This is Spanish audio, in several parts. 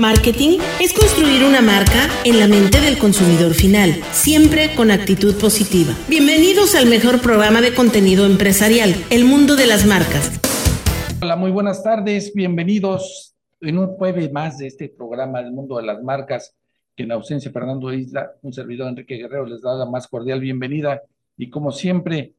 Marketing es construir una marca en la mente del consumidor final, siempre con actitud positiva. Bienvenidos al mejor programa de contenido empresarial, El Mundo de las Marcas. Hola, muy buenas tardes, bienvenidos en un jueves más de este programa El Mundo de las Marcas, que en ausencia de Fernando Isla, un servidor Enrique Guerrero les da la más cordial bienvenida y como siempre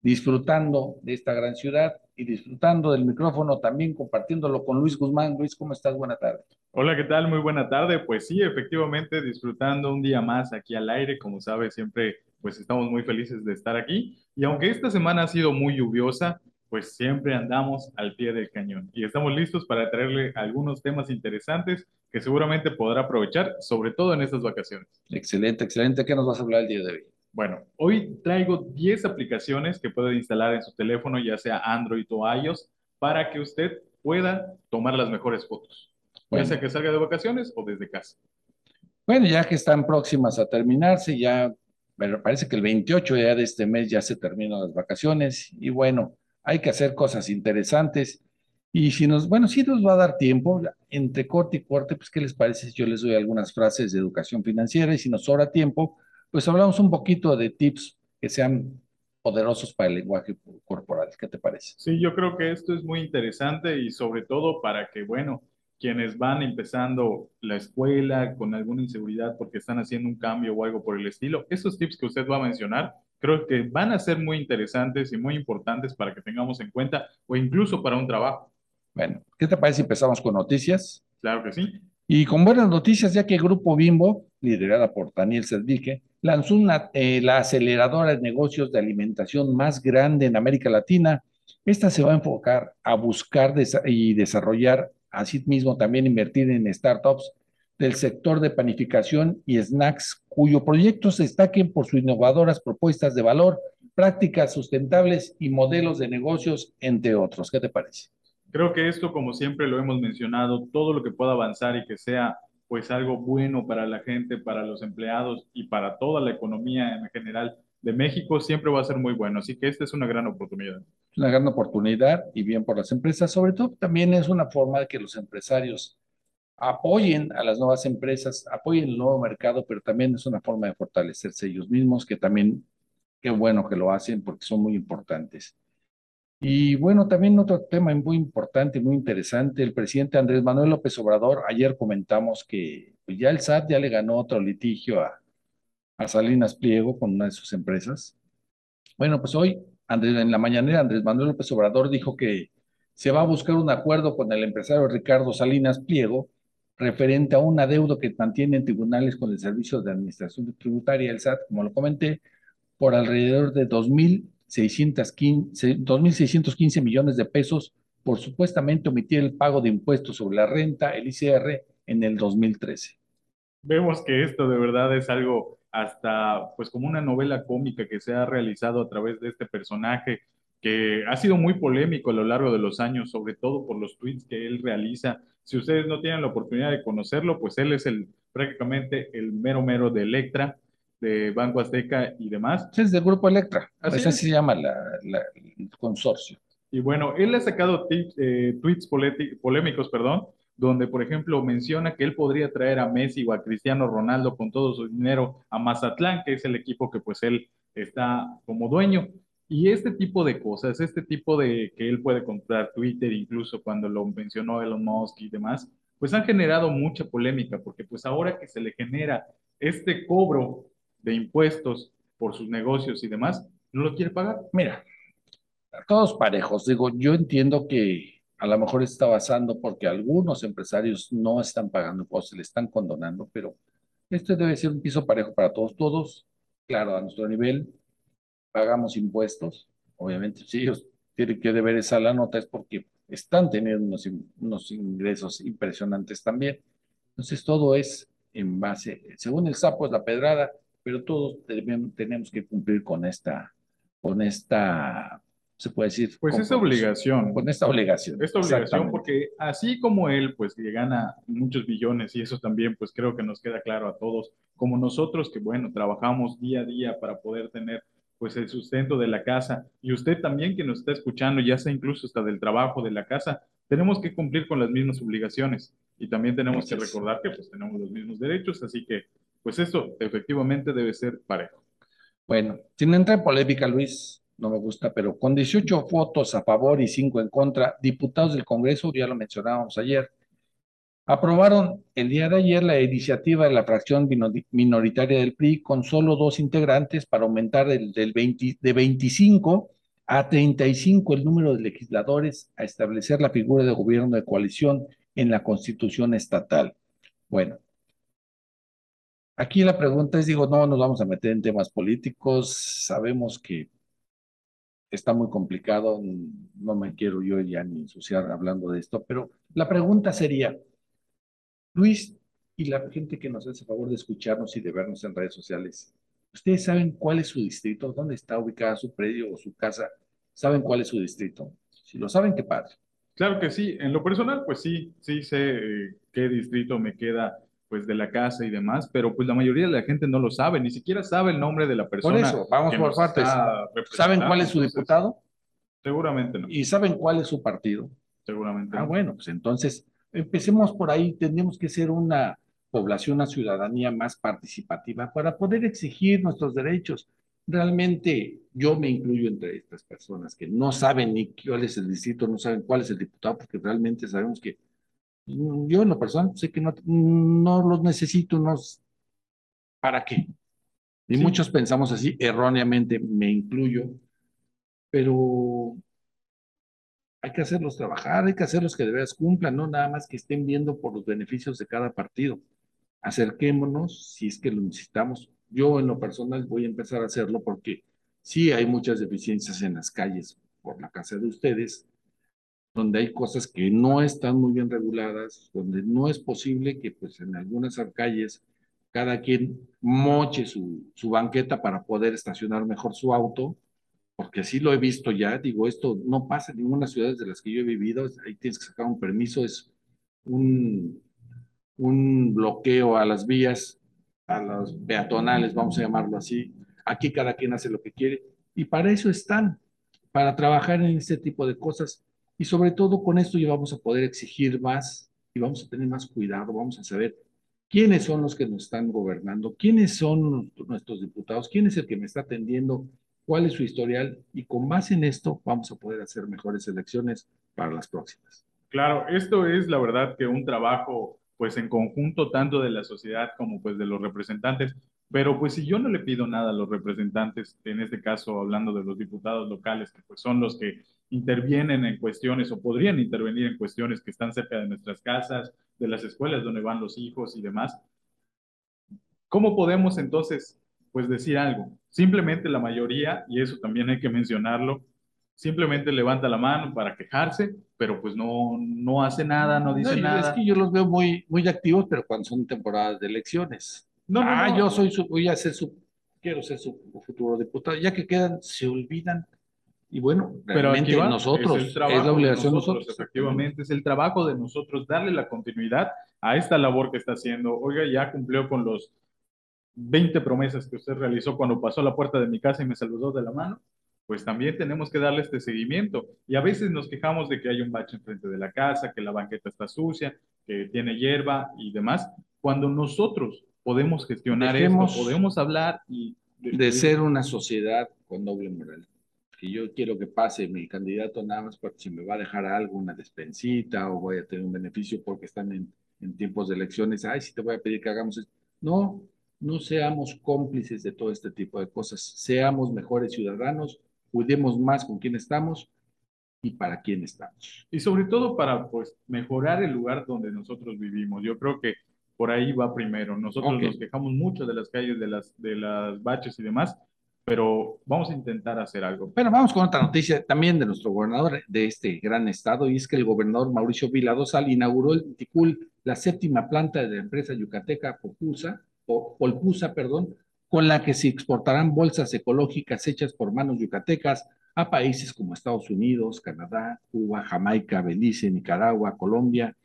disfrutando de esta gran ciudad y disfrutando del micrófono, también compartiéndolo con Luis Guzmán. Luis, ¿cómo estás? Buena tarde. Hola, ¿qué tal? Muy buena tarde. Pues sí, efectivamente, disfrutando un día más aquí al aire. Como sabes, siempre pues estamos muy felices de estar aquí. Y aunque esta semana ha sido muy lluviosa, pues siempre andamos al pie del cañón. Y estamos listos para traerle algunos temas interesantes que seguramente podrá aprovechar, sobre todo en estas vacaciones. Excelente, excelente. ¿Qué nos vas a hablar el día de hoy? Bueno, hoy traigo 10 aplicaciones que puede instalar en su teléfono, ya sea Android o iOS, para que usted pueda tomar las mejores fotos, ya sea que salga de vacaciones o desde casa. Bueno, ya que están próximas a terminarse, ya pero parece que el 28 ya de este mes ya se terminan las vacaciones y bueno, hay que hacer cosas interesantes. Y si nos, bueno, si nos va a dar tiempo, entre corte y corte, pues ¿qué les parece si yo les doy algunas frases de educación financiera y si nos sobra tiempo, pues hablamos un poquito de tips que sean poderosos para el lenguaje corporal. ¿Qué te parece? Sí, yo creo que esto es muy interesante y sobre todo para que, bueno, quienes van empezando la escuela con alguna inseguridad porque están haciendo un cambio o algo por el estilo, esos tips que usted va a mencionar, creo que van a ser muy interesantes y muy importantes para que tengamos en cuenta o incluso para un trabajo. Bueno, ¿qué te parece si empezamos con noticias? Claro que sí. Y con buenas noticias, ya que el Grupo Bimbo, liderada por Daniel Sedvique, lanzó una, eh, la aceleradora de negocios de alimentación más grande en América Latina. Esta se va a enfocar a buscar y desarrollar, así mismo también invertir en startups del sector de panificación y snacks, cuyo proyecto se destaquen por sus innovadoras propuestas de valor, prácticas sustentables y modelos de negocios, entre otros. ¿Qué te parece? Creo que esto, como siempre lo hemos mencionado, todo lo que pueda avanzar y que sea pues algo bueno para la gente, para los empleados y para toda la economía en general de México siempre va a ser muy bueno. Así que esta es una gran oportunidad. Una gran oportunidad y bien por las empresas. Sobre todo también es una forma de que los empresarios apoyen a las nuevas empresas, apoyen el nuevo mercado, pero también es una forma de fortalecerse ellos mismos, que también qué bueno que lo hacen porque son muy importantes. Y bueno, también otro tema muy importante, muy interesante, el presidente Andrés Manuel López Obrador, ayer comentamos que pues, ya el SAT ya le ganó otro litigio a, a Salinas Pliego con una de sus empresas. Bueno, pues hoy, Andrés, en la mañanera, Andrés Manuel López Obrador dijo que se va a buscar un acuerdo con el empresario Ricardo Salinas Pliego referente a un adeudo que mantiene en tribunales con el Servicio de Administración Tributaria, el SAT, como lo comenté, por alrededor de 2.000 2.615 millones de pesos por supuestamente omitir el pago de impuestos sobre la renta, el ICR, en el 2013. Vemos que esto de verdad es algo hasta pues como una novela cómica que se ha realizado a través de este personaje que ha sido muy polémico a lo largo de los años, sobre todo por los tweets que él realiza. Si ustedes no tienen la oportunidad de conocerlo, pues él es el prácticamente el mero mero de Electra de Banco Azteca y demás. Es del Grupo Electra, así, así se llama el consorcio. Y bueno, él ha sacado eh, tweets polémicos, perdón, donde, por ejemplo, menciona que él podría traer a Messi o a Cristiano Ronaldo con todo su dinero a Mazatlán, que es el equipo que pues él está como dueño. Y este tipo de cosas, este tipo de que él puede comprar Twitter, incluso cuando lo mencionó Elon Musk y demás, pues han generado mucha polémica, porque pues ahora que se le genera este cobro de impuestos por sus negocios y demás, no lo quiere pagar. Mira, todos parejos. Digo, yo entiendo que a lo mejor está basando porque algunos empresarios no están pagando o se le están condonando, pero este debe ser un piso parejo para todos. Todos, claro, a nuestro nivel, pagamos impuestos. Obviamente, si ellos tienen que deber esa la nota es porque están teniendo unos, unos ingresos impresionantes también. Entonces, todo es en base, según el sapo es la pedrada, pero todos tenemos que cumplir con esta, con esta, se puede decir. Pues esta obligación. Con esta obligación. Esta obligación, porque así como él, pues que gana muchos billones, y eso también, pues creo que nos queda claro a todos, como nosotros que, bueno, trabajamos día a día para poder tener pues el sustento de la casa, y usted también que nos está escuchando, ya sea incluso hasta del trabajo de la casa, tenemos que cumplir con las mismas obligaciones. y también tenemos que recordar que pues tenemos los mismos derechos, así que pues esto efectivamente debe ser parejo. Bueno, sin entrar en polémica, Luis, no me gusta, pero con 18 votos a favor y 5 en contra, diputados del Congreso, ya lo mencionábamos ayer, aprobaron el día de ayer la iniciativa de la fracción minoritaria del PRI con solo dos integrantes para aumentar del, del 20, de 25 a 35 el número de legisladores a establecer la figura de gobierno de coalición en la constitución estatal. Bueno, aquí la pregunta es, digo, no nos vamos a meter en temas políticos, sabemos que está muy complicado, no me quiero yo ya ni ensuciar hablando de esto, pero la pregunta sería, Luis y la gente que nos hace favor de escucharnos y de vernos en redes sociales, ¿ustedes saben cuál es su distrito? ¿Dónde está ubicada su predio o su casa? ¿Saben cuál es su distrito? Si lo saben, qué padre. Claro que sí. En lo personal, pues sí, sí sé eh, qué distrito me queda pues de la casa y demás, pero pues la mayoría de la gente no lo sabe, ni siquiera sabe el nombre de la persona. Por eso, vamos por partes. ¿Saben cuál es su diputado? Seguramente no. ¿Y saben cuál es su partido? Seguramente ah, bueno, pues entonces empecemos por ahí, tenemos que ser una población, una ciudadanía más participativa para poder exigir nuestros derechos. Realmente yo me incluyo entre estas personas que no saben ni cuál es el distrito, no saben cuál es el diputado, porque realmente sabemos que yo en lo personal sé que no, no los necesito, no, ¿para qué? Y muchos pensamos así, erróneamente me incluyo, pero hay que hacerlos trabajar, hay que hacerlos que de veras cumplan, no nada más que estén viendo por los beneficios de cada partido. Acerquémonos, si es que lo necesitamos. Yo en lo personal voy a empezar a hacerlo porque sí hay muchas deficiencias en las calles por la casa de ustedes, donde hay cosas que no están muy bien reguladas, donde no es posible que pues en algunas calles cada quien moche su, su banqueta para poder estacionar mejor su auto porque así lo he visto ya, digo, esto no pasa en ninguna ciudad de las que yo he vivido, ahí tienes que sacar un permiso, es un, un bloqueo a las vías, a los peatonales, vamos a llamarlo así. Aquí cada quien hace lo que quiere y para eso están, para trabajar en este tipo de cosas. Y sobre todo con esto ya vamos a poder exigir más y vamos a tener más cuidado, vamos a saber quiénes son los que nos están gobernando, quiénes son nuestros diputados, quién es el que me está atendiendo cuál es su historial y con base en esto vamos a poder hacer mejores elecciones para las próximas. Claro, esto es la verdad que un trabajo pues en conjunto tanto de la sociedad como pues de los representantes, pero pues si yo no le pido nada a los representantes, en este caso hablando de los diputados locales, que pues son los que intervienen en cuestiones o podrían intervenir en cuestiones que están cerca de nuestras casas, de las escuelas donde van los hijos y demás, ¿cómo podemos entonces pues decir algo. Simplemente la mayoría, y eso también hay que mencionarlo, simplemente levanta la mano para quejarse, pero pues no, no hace nada, no dice nada. Es que yo los veo muy, muy activos, pero cuando son temporadas de elecciones. No, ah, yo soy su, voy a ser su, quiero ser su futuro diputado. Ya que quedan, se olvidan. Y bueno, realmente pero nosotros, es, la obligación de nosotros, Efectivamente, es el trabajo de nosotros darle la continuidad a esta labor que está haciendo. Oiga, ya cumplió con los 20 promesas que usted realizó cuando pasó a la puerta de mi casa y me saludó de la mano, pues también tenemos que darle este seguimiento. Y a veces nos quejamos de que hay un bache enfrente de la casa, que la banqueta está sucia, que tiene hierba y demás, cuando nosotros podemos gestionar esto, podemos hablar y... De, ser una sociedad con doble moral. Que yo quiero que pase mi candidato nada más porque si me va a dejar algo, una despensita o voy a tener un beneficio porque están en, en tiempos de elecciones, ay, si te voy a pedir que hagamos esto. No, no seamos cómplices de todo este tipo de cosas, seamos mejores ciudadanos, cuidemos más con quién estamos y para quién estamos. Y sobre todo para pues mejorar el lugar donde nosotros vivimos. Yo creo que por ahí va primero. Nosotros nos quejamos mucho de las calles, de las, de las baches y demás, pero vamos a intentar hacer algo. Pero vamos con otra noticia también de nuestro gobernador de este gran estado, y es que el gobernador Mauricio Viladosal inauguró el Ticul, la séptima planta de la empresa yucateca Popusa, Polpusa, perdón, con la que se exportarán bolsas ecológicas hechas por manos yucatecas a países como Estados Unidos, Canadá, Cuba, Jamaica, Belice, Nicaragua, Colombia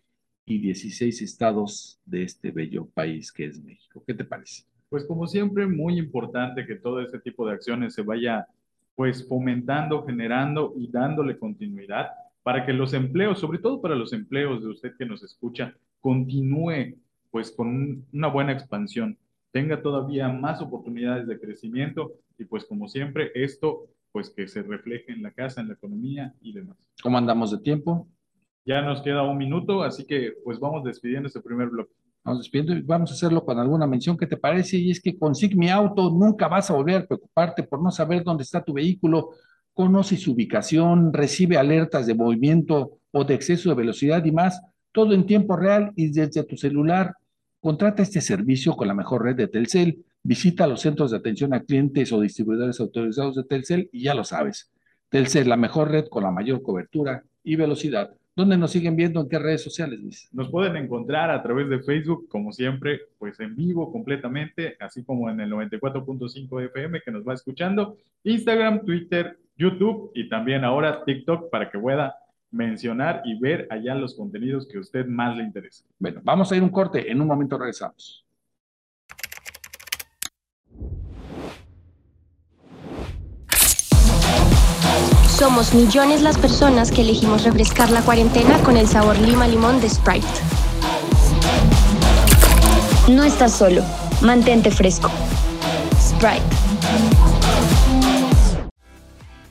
y 16 estados de este bello país que es México. ¿Qué te parece? Pues como siempre, muy importante que todo este tipo de acciones se vaya pues fomentando, generando y dándole continuidad para que los empleos, sobre todo para los empleos de usted que nos escucha, continúe pues con una buena expansión, tenga todavía más oportunidades de crecimiento y pues como siempre esto pues que se refleje en la casa, en la economía y demás. ¿Cómo andamos de tiempo? Ya nos queda un minuto, así que pues vamos despidiendo este primer bloque. Vamos despidiendo y vamos a hacerlo con alguna mención que te parece y es que con mi Auto nunca vas a volver a preocuparte por no saber dónde está tu vehículo, conoce su ubicación, recibe alertas de movimiento o de exceso de velocidad y más, todo en tiempo real y desde tu celular. Contrata este servicio con la mejor red de Telcel, visita los centros de atención a clientes o distribuidores autorizados de Telcel y ya lo sabes. Telcel, la mejor red con la mayor cobertura y velocidad. ¿Dónde nos siguen viendo? ¿En qué redes sociales, Luis? Nos pueden encontrar a través de Facebook, como siempre, pues en vivo completamente, así como en el 94.5 FM que nos va escuchando, Instagram, Twitter, YouTube y también ahora TikTok para que pueda mencionar y ver allá los contenidos que a usted más le interesa. Bueno, vamos a ir un corte, en un momento regresamos. Somos millones las personas que elegimos refrescar la cuarentena con el sabor lima limón de Sprite. No estás solo. Mantente fresco. Sprite.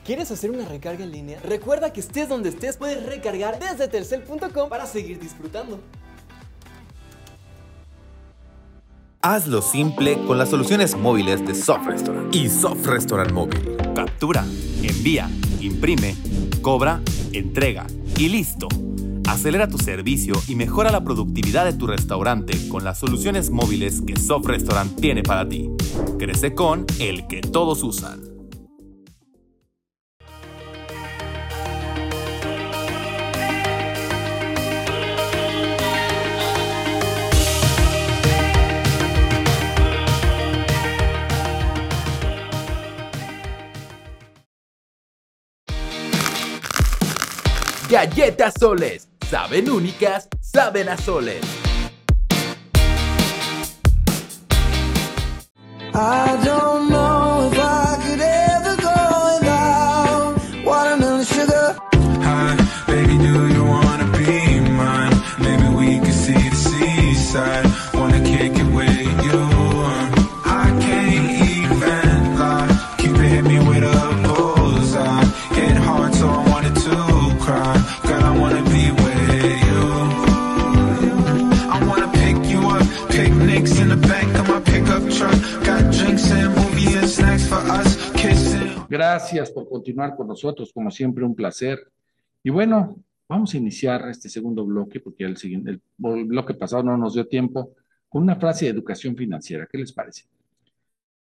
¿Quieres hacer una recarga en línea? Recuerda que estés donde estés, puedes recargar desde telcel.com para seguir disfrutando. Hazlo simple con las soluciones móviles de Soft Restaurant y Soft Restaurant Móvil. Captura, envía imprime, cobra, entrega y listo. Acelera tu servicio y mejora la productividad de tu restaurante con las soluciones móviles que Soft Restaurant tiene para ti. Crece con el que todos usan. Galletas Soles. Saben únicas, saben a soles. Gracias por continuar con nosotros, como siempre, un placer. Y bueno, vamos a iniciar este segundo bloque, porque el, bloque pasado no nos dio tiempo, con una frase de educación financiera. ¿Qué les parece?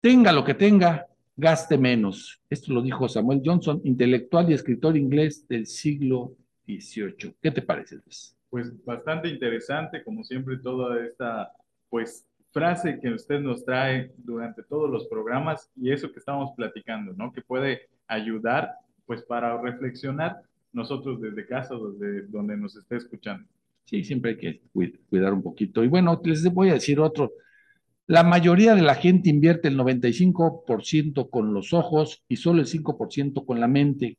Tenga lo que tenga, gaste menos. Esto lo dijo Samuel Johnson, intelectual y escritor inglés del siglo XVIII. ¿Qué te parece, Luis? Pues bastante interesante, como siempre, toda esta pues frase que usted nos trae durante todos los programas y eso que estamos platicando, ¿no? Que puede ayudar pues para reflexionar nosotros desde casa, desde donde nos esté escuchando. Sí, siempre hay que cuidar un poquito. Y bueno, les voy a decir otro. La mayoría de la gente invierte el 95% con los ojos y solo el 5% con la mente.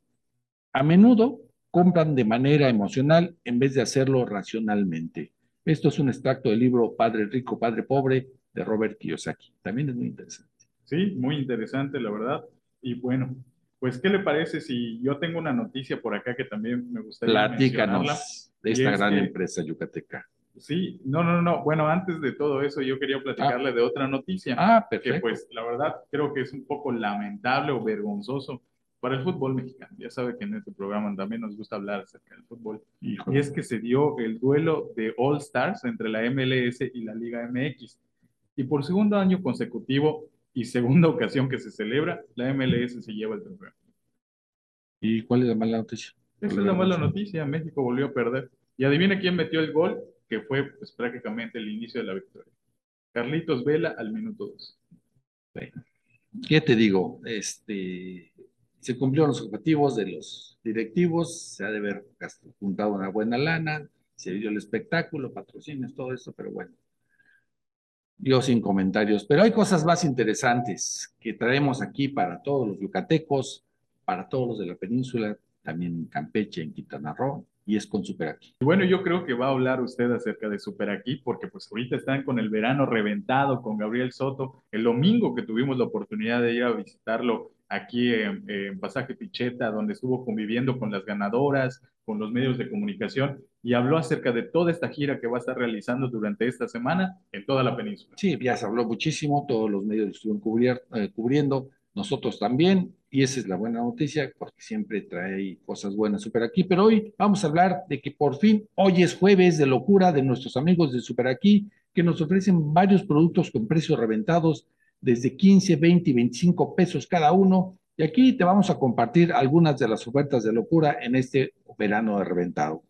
A menudo compran de manera emocional en vez de hacerlo racionalmente. Esto es un extracto del libro Padre Rico, Padre Pobre de Robert Kiyosaki. También es muy interesante. Sí, muy interesante, la verdad. Y bueno, pues, ¿qué le parece si yo tengo una noticia por acá que también me gustaría Platícanos de esta gran que, empresa yucateca. Sí, no, no, no. Bueno, antes de todo eso, yo quería platicarle ah. de otra noticia. Ah, perfecto. Que pues, la verdad, creo que es un poco lamentable o vergonzoso para el fútbol mexicano. Ya sabe que en este programa también nos gusta hablar acerca del fútbol. Híjole. Y es que se dio el duelo de All Stars entre la MLS y la Liga MX. Y por segundo año consecutivo y segunda ocasión que se celebra, la MLS se lleva el trofeo. ¿Y cuál es la mala noticia? Esa es la mala noticia. México volvió a perder. Y adivina quién metió el gol, que fue pues, prácticamente el inicio de la victoria. Carlitos Vela al minuto 2. Bueno, ¿qué te digo? Este, se cumplieron los objetivos de los directivos, se ha de haber juntado una buena lana, se dio el espectáculo, patrocinios, todo eso, pero bueno, yo sin comentarios. Pero hay cosas más interesantes que traemos aquí para todos los yucatecos, para todos los de la península, también en Campeche, en Quintana Roo y es con Super Aquí. Bueno, yo creo que va a hablar usted acerca de Super Aquí, porque pues ahorita están con el verano reventado con Gabriel Soto. El domingo que tuvimos la oportunidad de ir a visitarlo aquí en, en Pasaje Picheta, donde estuvo conviviendo con las ganadoras, con los medios de comunicación, y habló acerca de toda esta gira que va a estar realizando durante esta semana en toda la península. Sí, ya se habló muchísimo, todos los medios estuvieron cubrier- eh, cubriendo, nosotros también, y esa es la buena noticia, porque siempre trae cosas buenas Super Aquí, pero hoy vamos a hablar de que por fin, hoy es jueves de locura de nuestros amigos de Super Aquí, que nos ofrecen varios productos con precios reventados, desde 15, 20 y 25 pesos cada uno, y aquí te vamos a compartir algunas de las ofertas de locura en este verano de reventado.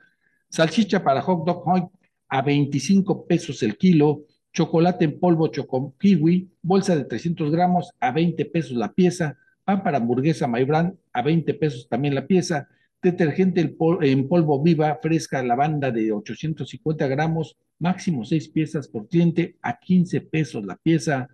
Salchicha para hot dog hoy a 25 pesos el kilo, chocolate en polvo choco kiwi, bolsa de 300 gramos a 20 pesos la pieza, pan para hamburguesa Maybran a 20 pesos también la pieza, detergente en polvo viva fresca lavanda de 850 gramos, máximo 6 piezas por cliente a 15 pesos la pieza,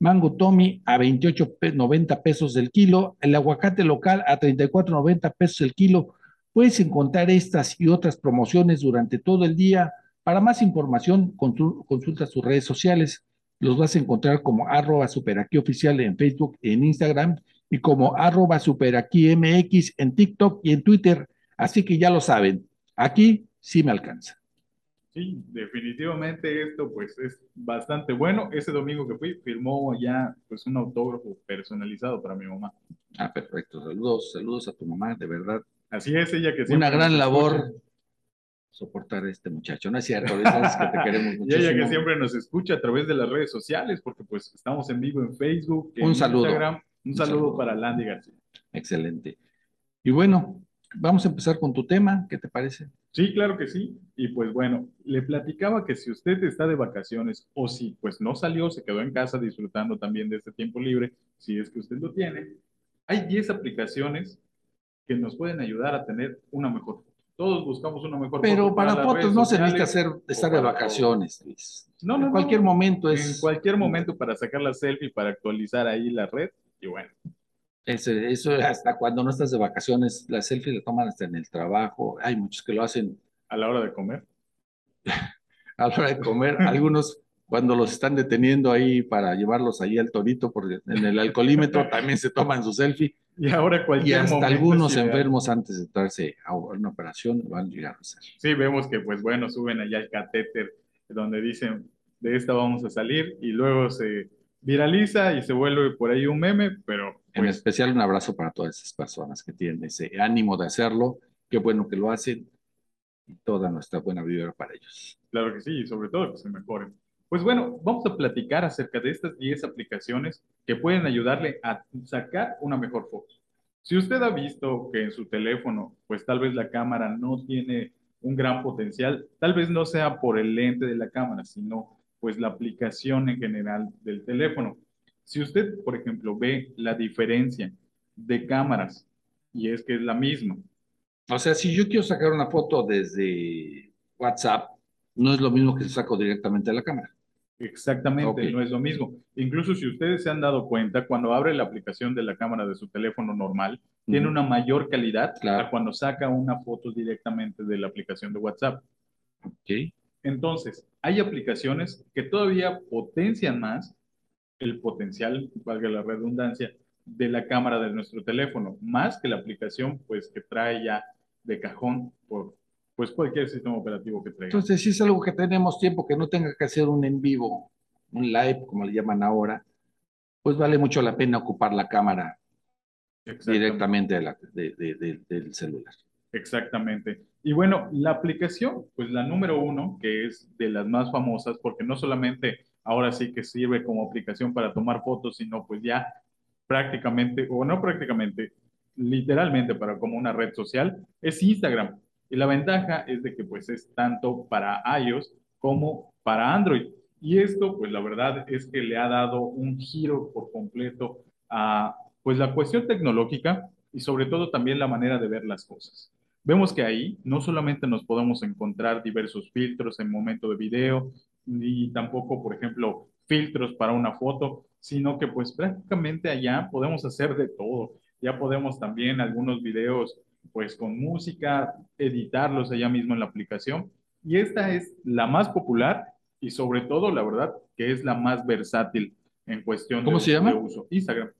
Mango Tommy a 28.90 pesos el kilo, el aguacate local a 34.90 pesos el kilo. Puedes encontrar estas y otras promociones durante todo el día. Para más información, consul- consulta sus redes sociales. Los vas a encontrar como arroba superaquí oficial en Facebook en Instagram y como arroba superaquí MX en TikTok y en Twitter. Así que ya lo saben, aquí sí me alcanza. Sí, definitivamente esto pues es bastante bueno. Ese domingo que fui firmó ya pues un autógrafo personalizado para mi mamá. Ah, perfecto. Saludos, saludos a tu mamá, de verdad. Así es, ella que Una gran labor escucha. soportar a este muchacho. No es cierto, sabes que te queremos Y muchísimo. ella que siempre nos escucha a través de las redes sociales, porque pues estamos en vivo en Facebook, en Un saludo. Instagram. Un, Un saludo, saludo. para Landy García. Excelente. Y bueno, vamos a empezar con tu tema, ¿qué te parece? Sí, claro que sí. Y pues bueno, le platicaba que si usted está de vacaciones o si pues no salió, se quedó en casa disfrutando también de este tiempo libre, si es que usted lo tiene, hay 10 aplicaciones que nos pueden ayudar a tener una mejor foto. Todos buscamos una mejor Pero foto para las fotos no se necesita hacer, estar de para vacaciones, Luis. No, no, en cualquier no. momento En es. cualquier momento para sacar la selfie, para actualizar ahí la red. Y bueno, es- eso hasta cuando no estás de vacaciones, la selfie la toman hasta en el trabajo. Hay muchos que lo hacen a la hora de comer. a la hora de comer. Algunos cuando los están deteniendo ahí para llevarlos ahí al torito, porque en el alcoholímetro también se toman su selfie. Y ahora Y cualquier hasta momento algunos enfermos antes de entrarse a una operación van a llegar a hacer. Sí, vemos que pues bueno, suben allá el catéter donde dicen de esta vamos a salir y luego se viraliza y se vuelve por ahí un meme, pero En pues especial un abrazo para todas esas personas que tienen ese ánimo de hacerlo. Qué bueno que lo hacen y toda nuestra buena vibra para ellos. claro que sí, y sobre todo que se mejoren. Pues bueno, vamos a platicar acerca de estas 10 aplicaciones que pueden ayudarle a sacar una mejor foto. Si usted ha visto que en su teléfono, pues tal vez la cámara no tiene un gran potencial, tal vez no sea por el lente de la cámara, sino pues la aplicación en general del teléfono. Si usted, por ejemplo, ve la diferencia de cámaras y es que es la misma, O sea, si yo quiero sacar una foto desde WhatsApp, no es lo mismo que saco directamente de la cámara. Exactamente, no es lo mismo. Incluso si ustedes se han dado cuenta, cuando abre la aplicación de la cámara de su teléfono normal, tiene una mayor calidad Claro. a cuando saca una foto directamente de la aplicación de WhatsApp. ¿ok? Entonces, hay aplicaciones que todavía potencian más el potencial, valga la redundancia, de la cámara de nuestro teléfono, más que la aplicación pues que trae ya de cajón por pues cualquier sistema operativo que traiga. Entonces, si es algo que tenemos tiempo que no tenga que hacer un en vivo, un live, como le llaman ahora, pues vale mucho la pena ocupar la cámara directamente de la- de- de- de- del celular. Exactamente. Y bueno, la aplicación, pues la número uno, que es de las más famosas, porque no solamente ahora sí que sirve como aplicación para tomar fotos, sino pues ya prácticamente, o no prácticamente, literalmente para como una red social, es Instagram. Y la ventaja es de que pues es tanto para iOS como para Android. Y esto, pues la verdad es que le ha dado un giro por completo a pues la cuestión tecnológica y sobre todo también la manera de ver las cosas. Vemos que ahí no solamente nos podemos encontrar diversos filtros en momento de video, ni tampoco, por ejemplo, filtros para una foto, sino que pues prácticamente allá podemos hacer de todo. Ya podemos también algunos videos pues con música, editarlos allá mismo en la aplicación. Y esta es la más popular y sobre todo, la verdad, que es la más versátil en cuestión ¿Cómo de, se llama? de uso. Instagram.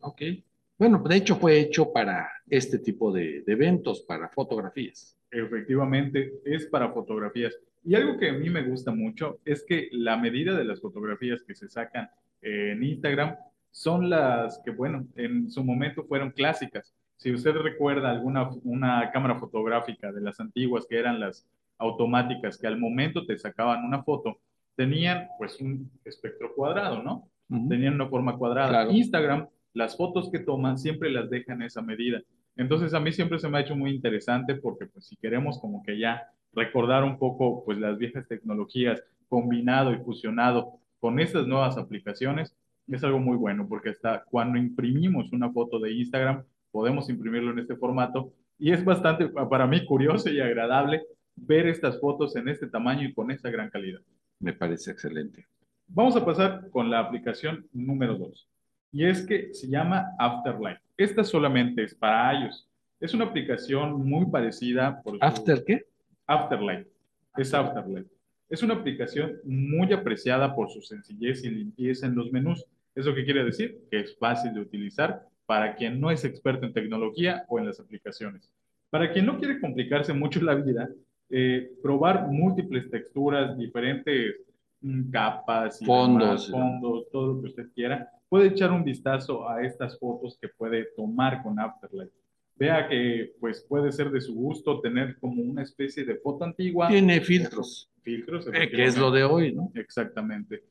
Ok. Bueno, de hecho fue hecho para este tipo de, de eventos, para fotografías. Efectivamente, es para fotografías. Y algo que a mí me gusta mucho es que la medida de las fotografías que se sacan en Instagram son las que, bueno, en su momento fueron clásicas. Si usted recuerda alguna una cámara fotográfica de las antiguas que eran las automáticas, que al momento te sacaban una foto, tenían pues un espectro cuadrado, ¿no? Ujú. Tenían una forma cuadrada. Claro. Instagram, las fotos que toman siempre las dejan esa medida. Entonces a mí siempre se me ha hecho muy interesante porque pues si queremos como que ya recordar un poco pues las viejas tecnologías combinado y fusionado con estas nuevas aplicaciones, es algo muy bueno porque hasta cuando imprimimos una foto de Instagram podemos imprimirlo en este formato y es bastante para mí curioso y agradable ver estas fotos en este tamaño y con esta gran calidad. Me parece excelente. Vamos a pasar con la aplicación número 2. Y es que se llama Afterlife. Esta solamente es para iOS. Es una aplicación muy parecida por su- ¿After qué? Afterlife. Es Afterlife. Es una aplicación muy apreciada por su sencillez y limpieza en los menús. ¿Eso qué quiere decir? Que es fácil de utilizar para quien no es experto en tecnología o en las aplicaciones. Para quien no quiere complicarse mucho la vida, eh, probar múltiples texturas, diferentes mm, capas, y Fondos. demás, fondos, todo lo que usted quiera, puede echar un vistazo a estas fotos que puede tomar con Afterlife. Vea que pues puede ser de su gusto tener como una especie de foto antigua. Tiene filtros, Filtros, eh, que es lo de hoy, ¿no? Exactamente.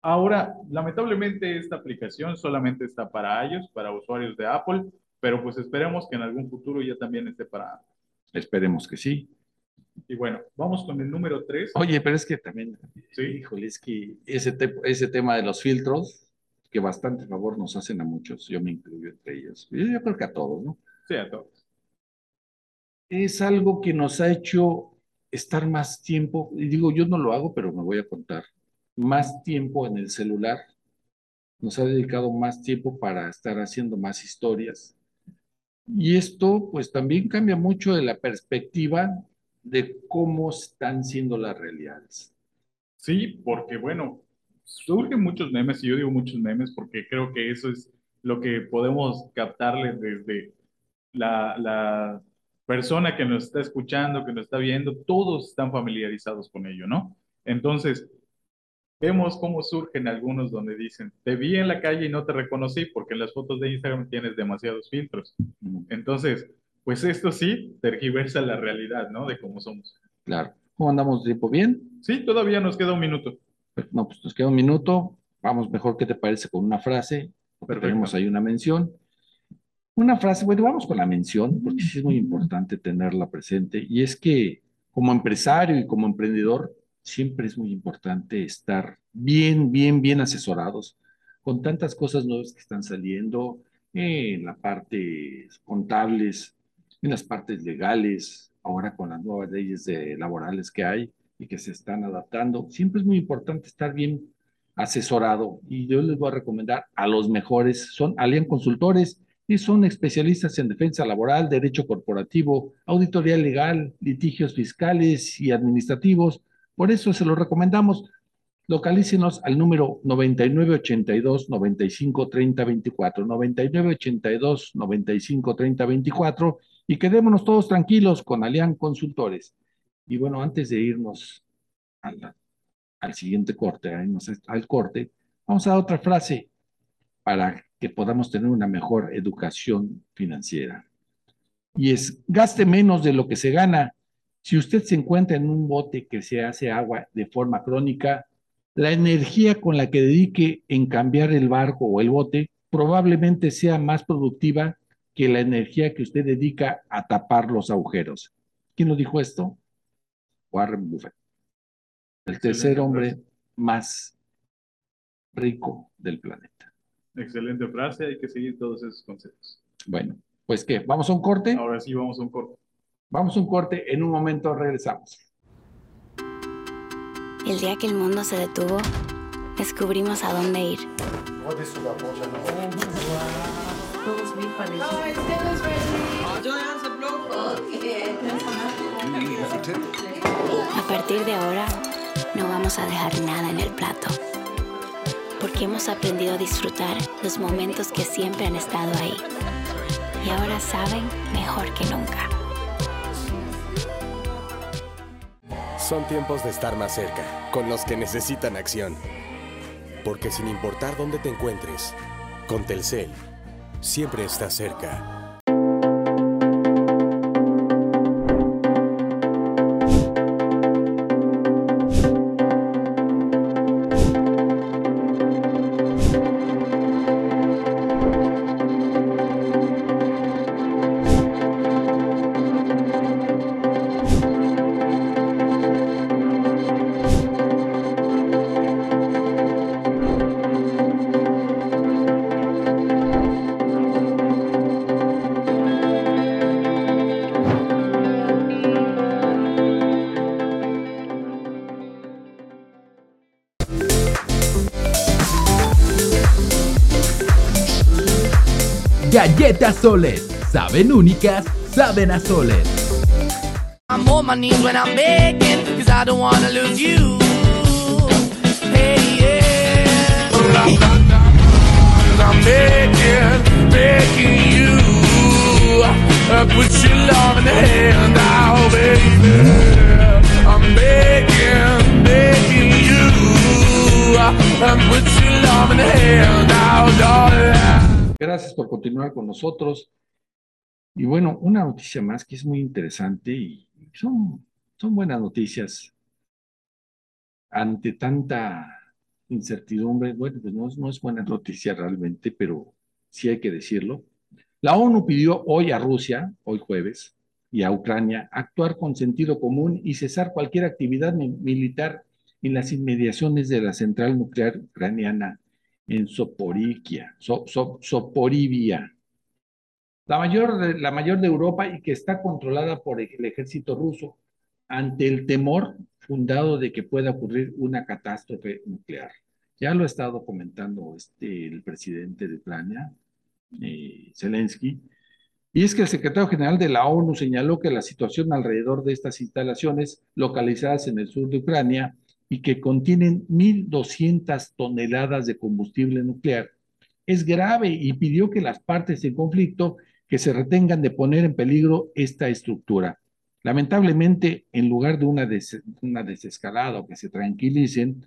Ahora, lamentablemente esta aplicación solamente está para iOS, para usuarios de Apple, pero pues esperemos que en algún futuro ya también esté para. Esperemos que sí. Y bueno, vamos con el número 3. Oye, pero es que también, Sí. híjole, es que ese, te- ese tema de los filtros, que bastante favor nos hacen a muchos, yo me incluyo entre ellos. Yo, yo creo que a todos, ¿no? Sí, a todos. Es algo que nos ha hecho estar más tiempo, y digo, yo no lo hago, pero me voy a contar, más tiempo en el celular. Nos ha dedicado más tiempo para estar haciendo más historias. Y esto, pues también cambia mucho de la perspectiva de cómo están siendo las realidades. Sí, porque bueno, surgen muchos memes, y yo digo muchos memes porque creo que eso es lo que podemos captarle desde la, la persona que nos está escuchando, que nos está viendo, todos están familiarizados con ello, ¿no? Entonces, vemos cómo surgen algunos donde dicen, te vi en la calle y no te reconocí porque en las fotos de Instagram tienes demasiados filtros. Entonces, pues esto sí tergiversa la realidad, ¿no? De cómo somos. Claro. ¿Cómo andamos de tiempo? ¿Bien? Sí, todavía nos queda un minuto. No, pues nos queda un minuto. Vamos mejor, ¿qué te parece con una frase? Porque tenemos ahí una mención. Una frase, bueno, vamos con la mención, porque sí es muy importante tenerla presente. Y es que como empresario y como emprendedor, siempre es muy importante estar bien, bien, bien asesorados con tantas cosas nuevas que están saliendo en la parte contables, en las partes legales, ahora con las nuevas leyes de- laborales que hay y que se están adaptando. Siempre es muy importante estar bien asesorado y yo les voy a recomendar a los mejores, son Alian Consultores y son especialistas en defensa laboral, derecho corporativo, auditoría legal, litigios fiscales y administrativos. Por eso se los recomendamos. Localícenos al número 9982 95 30 24, 9982 95 30 24 y quedémonos todos tranquilos con Alian Consultores. Y bueno, antes de irnos al siguiente corte, a irnos al corte, vamos a otra frase para que podamos tener una mejor educación financiera. Y es, gaste menos de lo que se gana. Si usted se encuentra en un bote que se hace agua de forma crónica, la energía con la que dedique en cambiar el barco o el bote probablemente sea más productiva que la energía que usted dedica a tapar los agujeros. ¿Quién lo dijo esto? Warren Buffett, el tercer hombre más rico del planeta. Excelente frase, hay que seguir todos esos conceptos. Bueno, pues qué, vamos a un corte, Ahora sí vamos a un corte. vamos a un corte, en un momento regresamos. El día que el mundo se detuvo, descubrimos a dónde ir. A partir de ahora, no vamos a dejar nada en el plato. Porque hemos aprendido a disfrutar los momentos que siempre han estado ahí. Y ahora saben mejor que nunca. Son tiempos de estar más cerca, con los que necesitan acción. Porque sin importar dónde te encuentres, con Telcel, siempre estás cerca. Galletas Soles. Saben únicas, saben a soles. I'm on my knees when I'm begging, cause I don't wanna lose you. Hey, yeah. I'm begging, begging you. Uh, put your love in the hand now, baby. I'm begging, begging you. Uh, put your love in the hand now, darling. Gracias por continuar con nosotros. Y bueno, una noticia más que es muy interesante y son, son buenas noticias ante tanta incertidumbre. Bueno, pues no, no es buena noticia realmente, pero sí hay que decirlo. La ONU pidió hoy a Rusia, hoy jueves, y a Ucrania actuar con sentido común y cesar cualquier actividad mi- militar en las inmediaciones de la central nuclear ucraniana en Soporiquia, So- la mayor, de- la mayor de Europa y que está controlada por el ejército ruso ante el temor fundado de que pueda ocurrir una catástrofe nuclear. Ya lo ha estado comentando este, el presidente de Ucrania, eh, Zelensky, y es que el secretario general de la ONU señaló que la situación alrededor de estas instalaciones localizadas en el sur de Ucrania y que contienen 1.200 toneladas de combustible nuclear es grave y pidió que las partes en conflicto que se retengan de poner en peligro esta estructura. Lamentablemente, en lugar de una, una desescalada o que se tranquilicen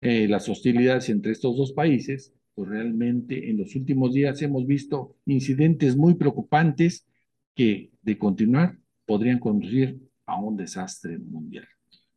eh, las hostilidades entre estos dos países, pues realmente en los últimos días hemos visto incidentes muy preocupantes que, de continuar, podrían conducir a un desastre mundial.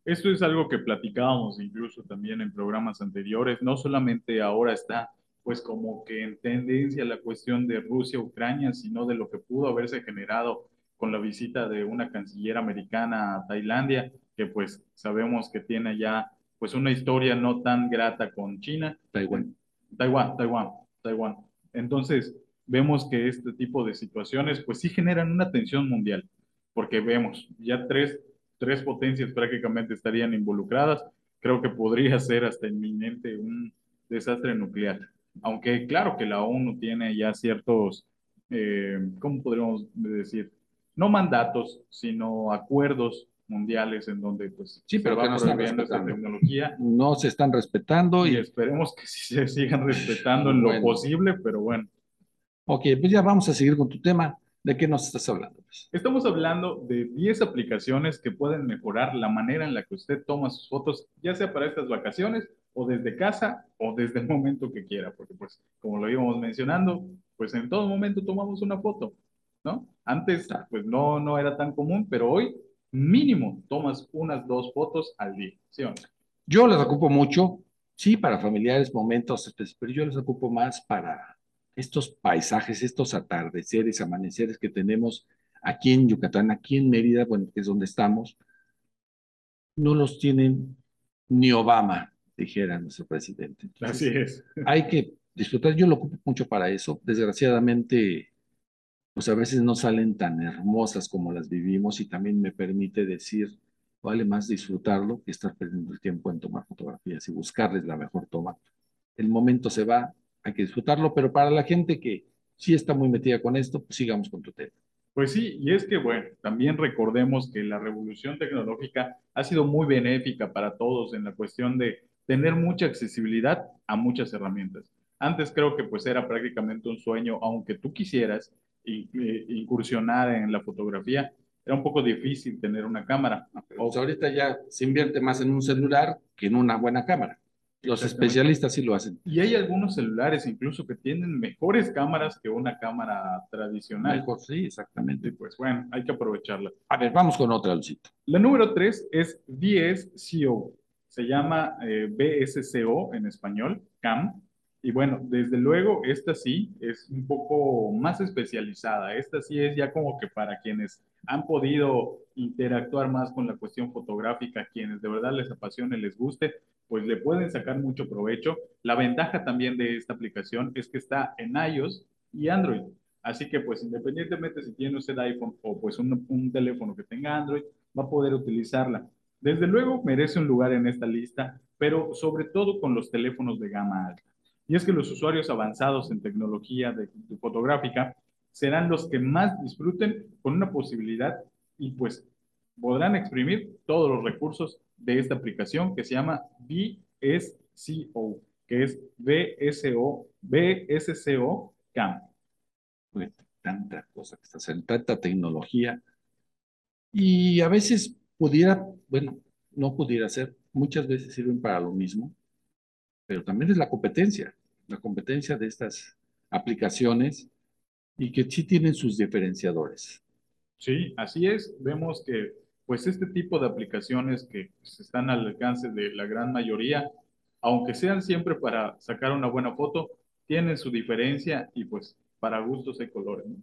Esto es algo que platicábamos incluso también en programas anteriores. No solamente ahora está pues como que en tendencia la cuestión de Rusia-Ucrania, sino de lo que pudo haberse generado con la visita de una canciller americana a Tailandia, que pues sabemos que tiene ya pues una historia no tan grata con China. Taiwán. Taiwán, Taiwán, Taiwán. Entonces, vemos que este tipo de situaciones pues sí generan una tensión mundial, porque vemos ya tres, tres potencias prácticamente estarían involucradas. Creo que podría ser hasta inminente un desastre nuclear. Aunque claro que la ONU tiene ya ciertos, eh, ¿cómo podríamos decir? No mandatos, sino acuerdos mundiales en donde pues Sí, se pero va que no prohibiendo esta tecnología No se están respetando y y esperemos que sí se sigan respetando en lo Bueno. posible, pero bueno. Ok, pues ya vamos a seguir con tu tema. ¿De qué nos estás hablando? pues? Estamos hablando de 10 aplicaciones que pueden mejorar la manera en la que usted toma sus fotos, ya sea para estas vacaciones o desde casa o desde el momento que quiera, porque pues como lo íbamos mencionando, pues en todo momento tomamos una foto, ¿no? Antes pues no, no era tan común, pero hoy mínimo tomas unas dos fotos al día, ¿sí o no? Yo las ocupo mucho, sí, para familiares, momentos, pero yo las ocupo más para estos paisajes, estos atardeceres, amaneceres que tenemos aquí en Yucatán, aquí en Mérida, bueno, que es donde estamos. No los tienen ni Obama, dijera nuestro presidente. Así es. Hay que disfrutar, yo lo ocupo mucho para eso. Desgraciadamente, pues a veces no salen tan hermosas como las vivimos y también me permite decir, vale más disfrutarlo que estar perdiendo el tiempo en tomar fotografías y buscarles la mejor toma. El momento se va, hay que disfrutarlo, pero para la gente que sí está muy metida con esto, pues sigamos con tu tema. Pues sí, y es que bueno, también recordemos que la revolución tecnológica ha sido muy benéfica para todos en la cuestión de tener mucha accesibilidad a muchas herramientas. Antes creo que pues era prácticamente un sueño, aunque tú quisieras eh, incursionar en la fotografía, era un poco difícil tener una cámara. Pues ahorita ya se invierte más en un celular que en una buena cámara. Los especialistas sí lo hacen. Y hay algunos celulares incluso que tienen mejores cámaras que una cámara tradicional. Mejor, sí, exactamente. Y pues bueno, hay que aprovecharla. A ver, vamos con otra, Lucito. La número tres es VSCO. Se llama eh, BSCO en español, CAM. Y bueno, desde luego, esta sí es un poco más especializada. Esta sí es ya como que para quienes han podido interactuar más con la cuestión fotográfica, quienes de verdad les apasione, les guste, pues le pueden sacar mucho provecho. La ventaja también de esta aplicación es que está en iOS y Android. Así que pues independientemente si tiene usted iPhone o pues un, teléfono que tenga Android, va a poder utilizarla. Desde luego merece un lugar en esta lista, pero sobre todo con los teléfonos de gama alta. Y es que los usuarios avanzados en tecnología de, de fotográfica serán los que más disfruten con una posibilidad y pues podrán exprimir todos los recursos de esta aplicación que se llama VSCO, que es BSO, BSCO CAM. Pues, tanta cosa que está haciendo, tanta tecnología. Y a veces pudiera, bueno, no pudiera ser, muchas veces sirven para lo mismo, pero también es la competencia, la competencia de estas aplicaciones y que sí tienen sus diferenciadores. Sí, así es. Vemos que pues este tipo de aplicaciones que pues, están al alcance de la gran mayoría, aunque sean siempre para sacar una buena foto, tienen su diferencia y pues para gustos hay colores, ¿no?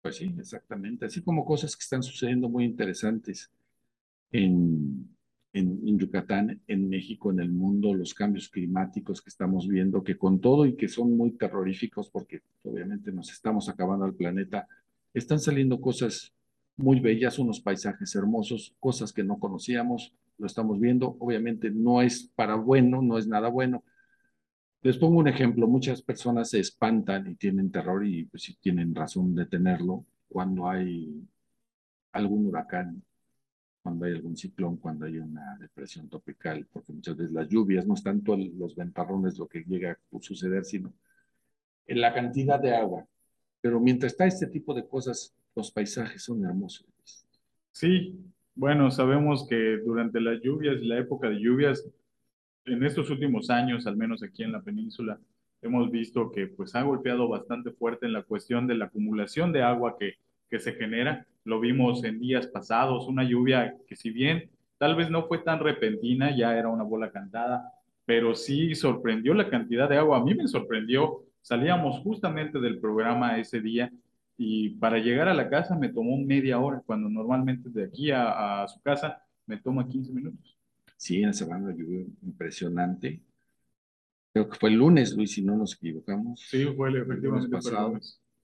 Pues sí, exactamente. Así como cosas que están sucediendo muy interesantes en, en, en Yucatán, en México, en el mundo, los cambios climáticos que estamos viendo, que con todo y que son muy terroríficos porque obviamente nos estamos acabando al planeta, están saliendo cosas muy bellas, unos paisajes hermosos, cosas que no conocíamos, lo estamos viendo. Obviamente no es para bueno, no es nada bueno. Les pongo un ejemplo, muchas personas se espantan y tienen terror y pues sí tienen razón de tenerlo cuando hay algún huracán, cuando hay algún ciclón, cuando hay una depresión tropical, porque muchas veces las lluvias no es tanto los ventarrones lo que llega a suceder, sino en la cantidad de agua. Pero mientras está este tipo de cosas, los paisajes son hermosos. Sí, bueno, sabemos que durante las lluvias, la época de lluvias, en estos últimos años, al menos aquí en la península, hemos visto que pues ha golpeado bastante fuerte en la cuestión de la acumulación de agua que, que se genera. Lo vimos en días pasados, una lluvia que si bien tal vez no fue tan repentina, ya era una bola cantada, pero sí sorprendió la cantidad de agua. A mí me sorprendió. Salíamos justamente del programa ese día y para llegar a la casa me tomó media hora, cuando normalmente de aquí a, a su casa me toma 15 minutos. Sí, en semana llovió impresionante. Creo que fue el lunes, Luis, si no nos equivocamos. Sí, fue el- El lunes efectivamente el pasado.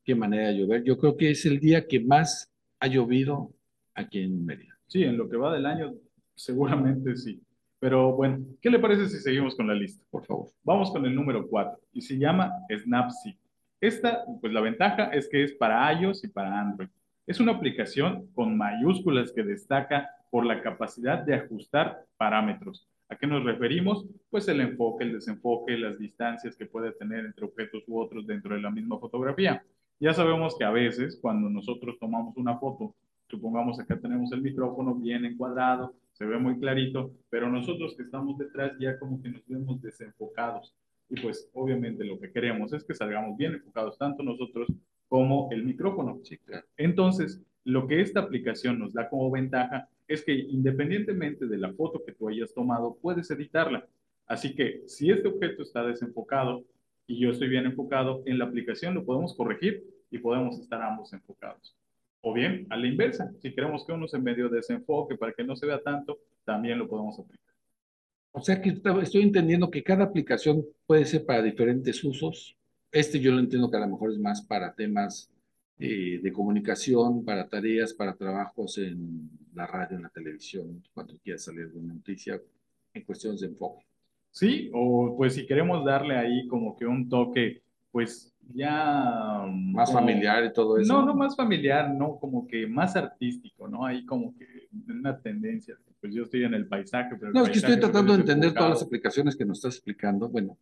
Qué manera de llover. Yo creo que es el día que más ha llovido aquí en Mérida. Sí, en lo que va del año, seguramente sí. Pero bueno, ¿qué le parece si seguimos con la lista? Por favor. Vamos con el número 4 y se llama Snapseed. Esta, pues la ventaja es que es para iOS y para Android. Es una aplicación con mayúsculas que destaca por la capacidad de ajustar parámetros. ¿A qué nos referimos? Pues el enfoque, el desenfoque, las distancias que puede tener entre objetos u otros dentro de la misma fotografía. Ya sabemos que a veces cuando nosotros tomamos una foto, supongamos acá tenemos el micrófono bien encuadrado, se ve muy clarito, pero nosotros que estamos detrás ya como que nos vemos desenfocados. Y pues obviamente lo que queremos es que salgamos bien enfocados, tanto nosotros como el micrófono. Sí, claro. Entonces, lo que esta aplicación nos da como ventaja es que independientemente de la foto que tú hayas tomado, puedes editarla. Así que si este objeto está desenfocado y yo estoy bien enfocado, en la aplicación lo podemos corregir y podemos estar ambos enfocados. O bien, a la inversa, si queremos que uno se medio desenfoque para que no se vea tanto, también lo podemos aplicar. O sea que estoy entendiendo que cada aplicación puede ser para diferentes usos. Este yo lo entiendo que a lo mejor es más para temas eh, de comunicación, para tareas, para trabajos en la radio, en la televisión, cuando quieras salir de una noticia, en cuestiones de enfoque. Sí, o pues si queremos darle ahí como que un toque pues ya... Más como- familiar y todo eso. No, no más familiar, no, como que más artístico, ¿no? Hay como que una tendencia. Pues yo estoy en el paisaje, pero No, es que estoy tratando de entender todas las enfocado. aplicaciones que nos estás explicando. Bueno,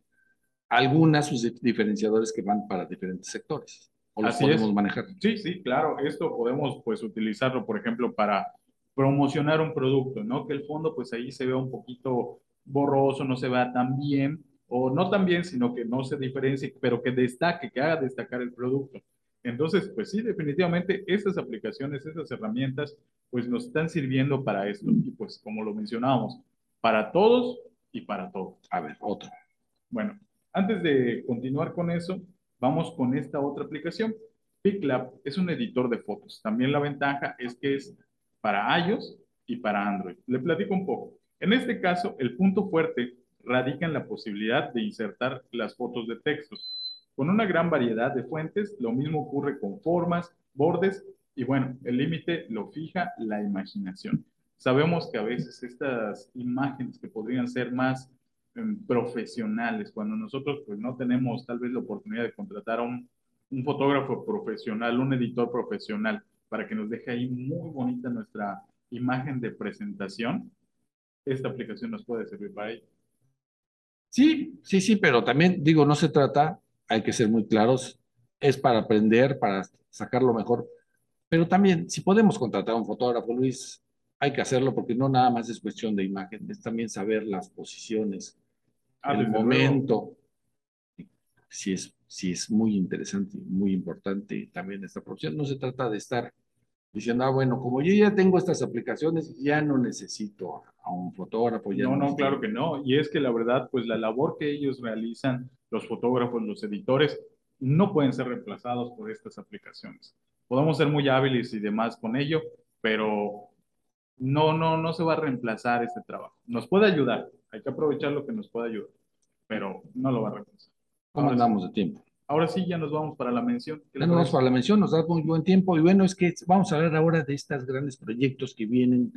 algunas sus dif- diferenciadores que van para diferentes sectores. O los Así podemos es. manejar. Sí, sí, claro. Esto podemos pues utilizarlo, por ejemplo, para promocionar un producto, ¿no? Que el fondo pues ahí se vea un poquito borroso, no se vea tan bien, o no tan bien, sino que no se diferencie, pero que destaque, que haga destacar el producto. Entonces, pues sí, definitivamente estas aplicaciones, estas herramientas, pues nos están sirviendo para esto. Y pues como lo mencionábamos, para todos y para todos. A ver, otro. Bueno, antes de continuar con eso, vamos con esta otra aplicación. PicLab es un editor de fotos. También la ventaja es que es para iOS y para Android. Le platico un poco. En este caso, el punto fuerte radica en la posibilidad de insertar las fotos de textos. Con una gran variedad de fuentes, lo mismo ocurre con formas, bordes y bueno, el límite lo fija la imaginación. Sabemos que a veces estas imágenes que podrían ser más em, profesionales, cuando nosotros pues no tenemos tal vez la oportunidad de contratar a un, un fotógrafo profesional, un editor profesional, para que nos deje ahí muy bonita nuestra imagen de presentación, esta aplicación nos puede servir para ello. Sí, sí, sí, pero también digo, no se trata, hay que ser muy claros, es para aprender, para sacar lo mejor, pero también si podemos contratar a un fotógrafo, Luis, hay que hacerlo porque no nada más es cuestión de imagen, es también saber las posiciones, Ah, el luego. momento. Si es, si es muy interesante, muy importante también esta profesión. No se trata de estar diciendo, ah, bueno, como yo ya tengo estas aplicaciones, ya no necesito a un fotógrafo. Ya No, no, claro que no. Y es que la verdad, pues la labor que ellos realizan, los fotógrafos, los editores, no pueden ser reemplazados por estas aplicaciones. Podemos ser muy hábiles y demás con ello, pero no, no, no se va a reemplazar este trabajo. Nos puede ayudar, hay que aprovechar lo que nos puede ayudar, pero no lo va a reemplazar. ¿Cómo andamos de tiempo? Ahora sí, ya nos vamos para la mención. ¿Qué Ya nos vamos para la mención, nos da muy buen tiempo. Y bueno, es que vamos a hablar ahora de estos grandes proyectos que vienen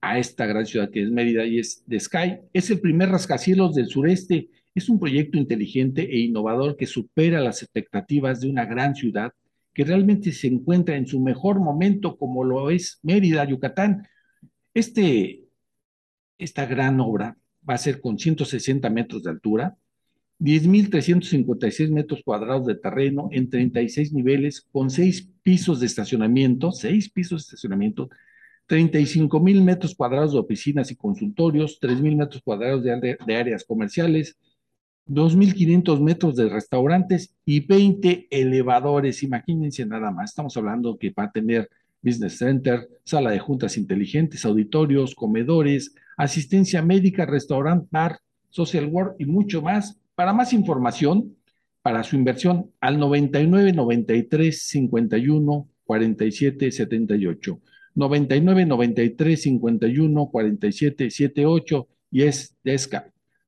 a esta gran ciudad que es Mérida y es de Sky. Es el primer rascacielos del sureste. Es un proyecto inteligente e innovador que supera las expectativas de una gran ciudad que realmente se encuentra en su mejor momento como lo es Mérida, Yucatán. Este, esta gran obra va a ser con 160 metros de altura, 10.356 metros cuadrados de terreno en 36 niveles, con seis pisos de estacionamiento, seis pisos de estacionamiento, 35 mil metros cuadrados de oficinas y consultorios, 3 mil metros cuadrados de áreas comerciales, 2.500 metros de restaurantes y 20 elevadores. Imagínense nada más, estamos hablando que va a tener business center, sala de juntas inteligentes, auditorios, comedores, asistencia médica, restaurant, bar, social work y mucho más. Para más información, para su inversión, al 99 93 51 47 78. 99 93 51 47 78 y es de Sky.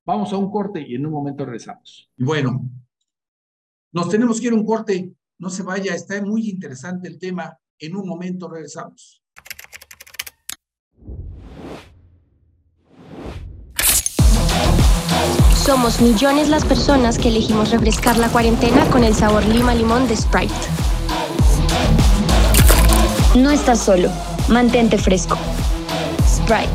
Vamos a un corte y en un momento regresamos. Bueno, nos tenemos que ir a un corte. No se vaya, está muy interesante el tema. En un momento regresamos. Somos millones las personas que elegimos refrescar la cuarentena con el sabor lima limón de Sprite. No estás solo. Mantente fresco. Sprite.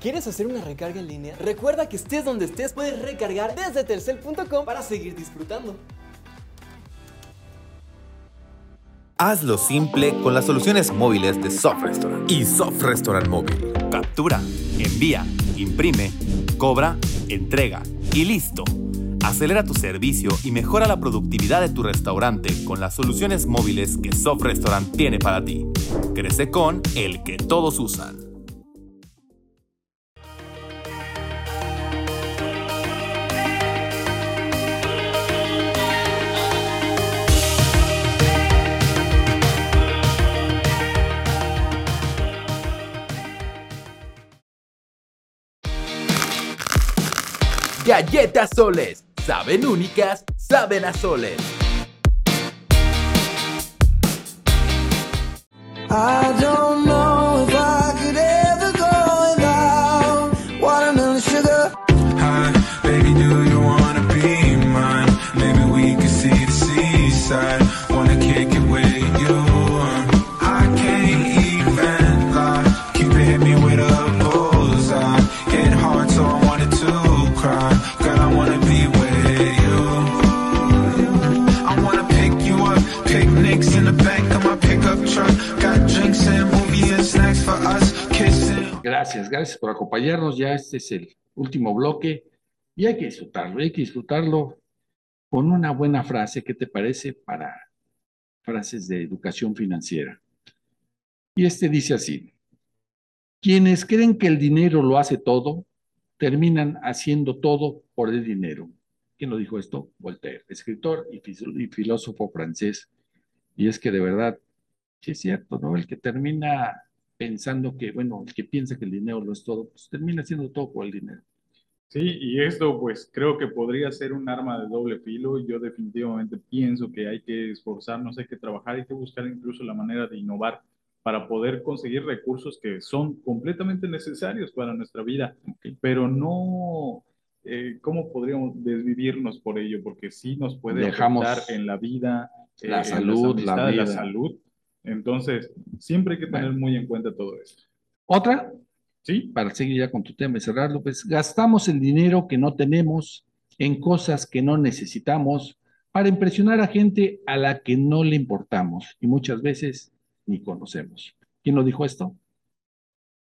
¿Quieres hacer una recarga en línea? Recuerda que estés donde estés, puedes recargar desde telcel.com para seguir disfrutando. Hazlo simple con las soluciones móviles de Soft Restaurant y Soft Restaurant Móvil. Captura, envía, imprime, cobra, entrega y listo. Acelera tu servicio y mejora la productividad de tu restaurante con las soluciones móviles que Soft Restaurant tiene para ti. Crece con el que todos usan. Galletas Soles. Saben únicas, saben a soles. Baby, do you wanna be mine? Maybe we see the seaside. Gracias, por acompañarnos. Ya este es el último bloque y hay que disfrutarlo, hay que disfrutarlo con una buena frase. ¿Qué te parece para frases de educación financiera? Y este dice así, quienes creen que el dinero lo hace todo, terminan haciendo todo por el dinero. ¿Quién lo dijo esto? Voltaire, escritor y, y filósofo francés. Y es que de verdad, sí es cierto, ¿no? El que termina pensando que, bueno, el que piensa que el dinero lo es todo, pues termina haciendo todo por el dinero. Sí, y esto pues creo que podría ser un arma de doble filo. Yo definitivamente pienso que hay que esforzarnos, hay que trabajar, hay que buscar incluso la manera de innovar para poder conseguir recursos que son completamente necesarios para nuestra vida, pero no, eh, ¿cómo podríamos desvivirnos por ello? Porque sí nos puede Dejamos afectar en la vida, eh, la en las salud, la amistades, vida. salud. Entonces, siempre hay que tener muy en cuenta todo esto. Otra, ¿Sí? para seguir ya con tu tema y cerrarlo, pues gastamos el dinero que no tenemos en cosas que no necesitamos para impresionar a gente a la que no le importamos y muchas veces ni conocemos. ¿Quién lo dijo esto?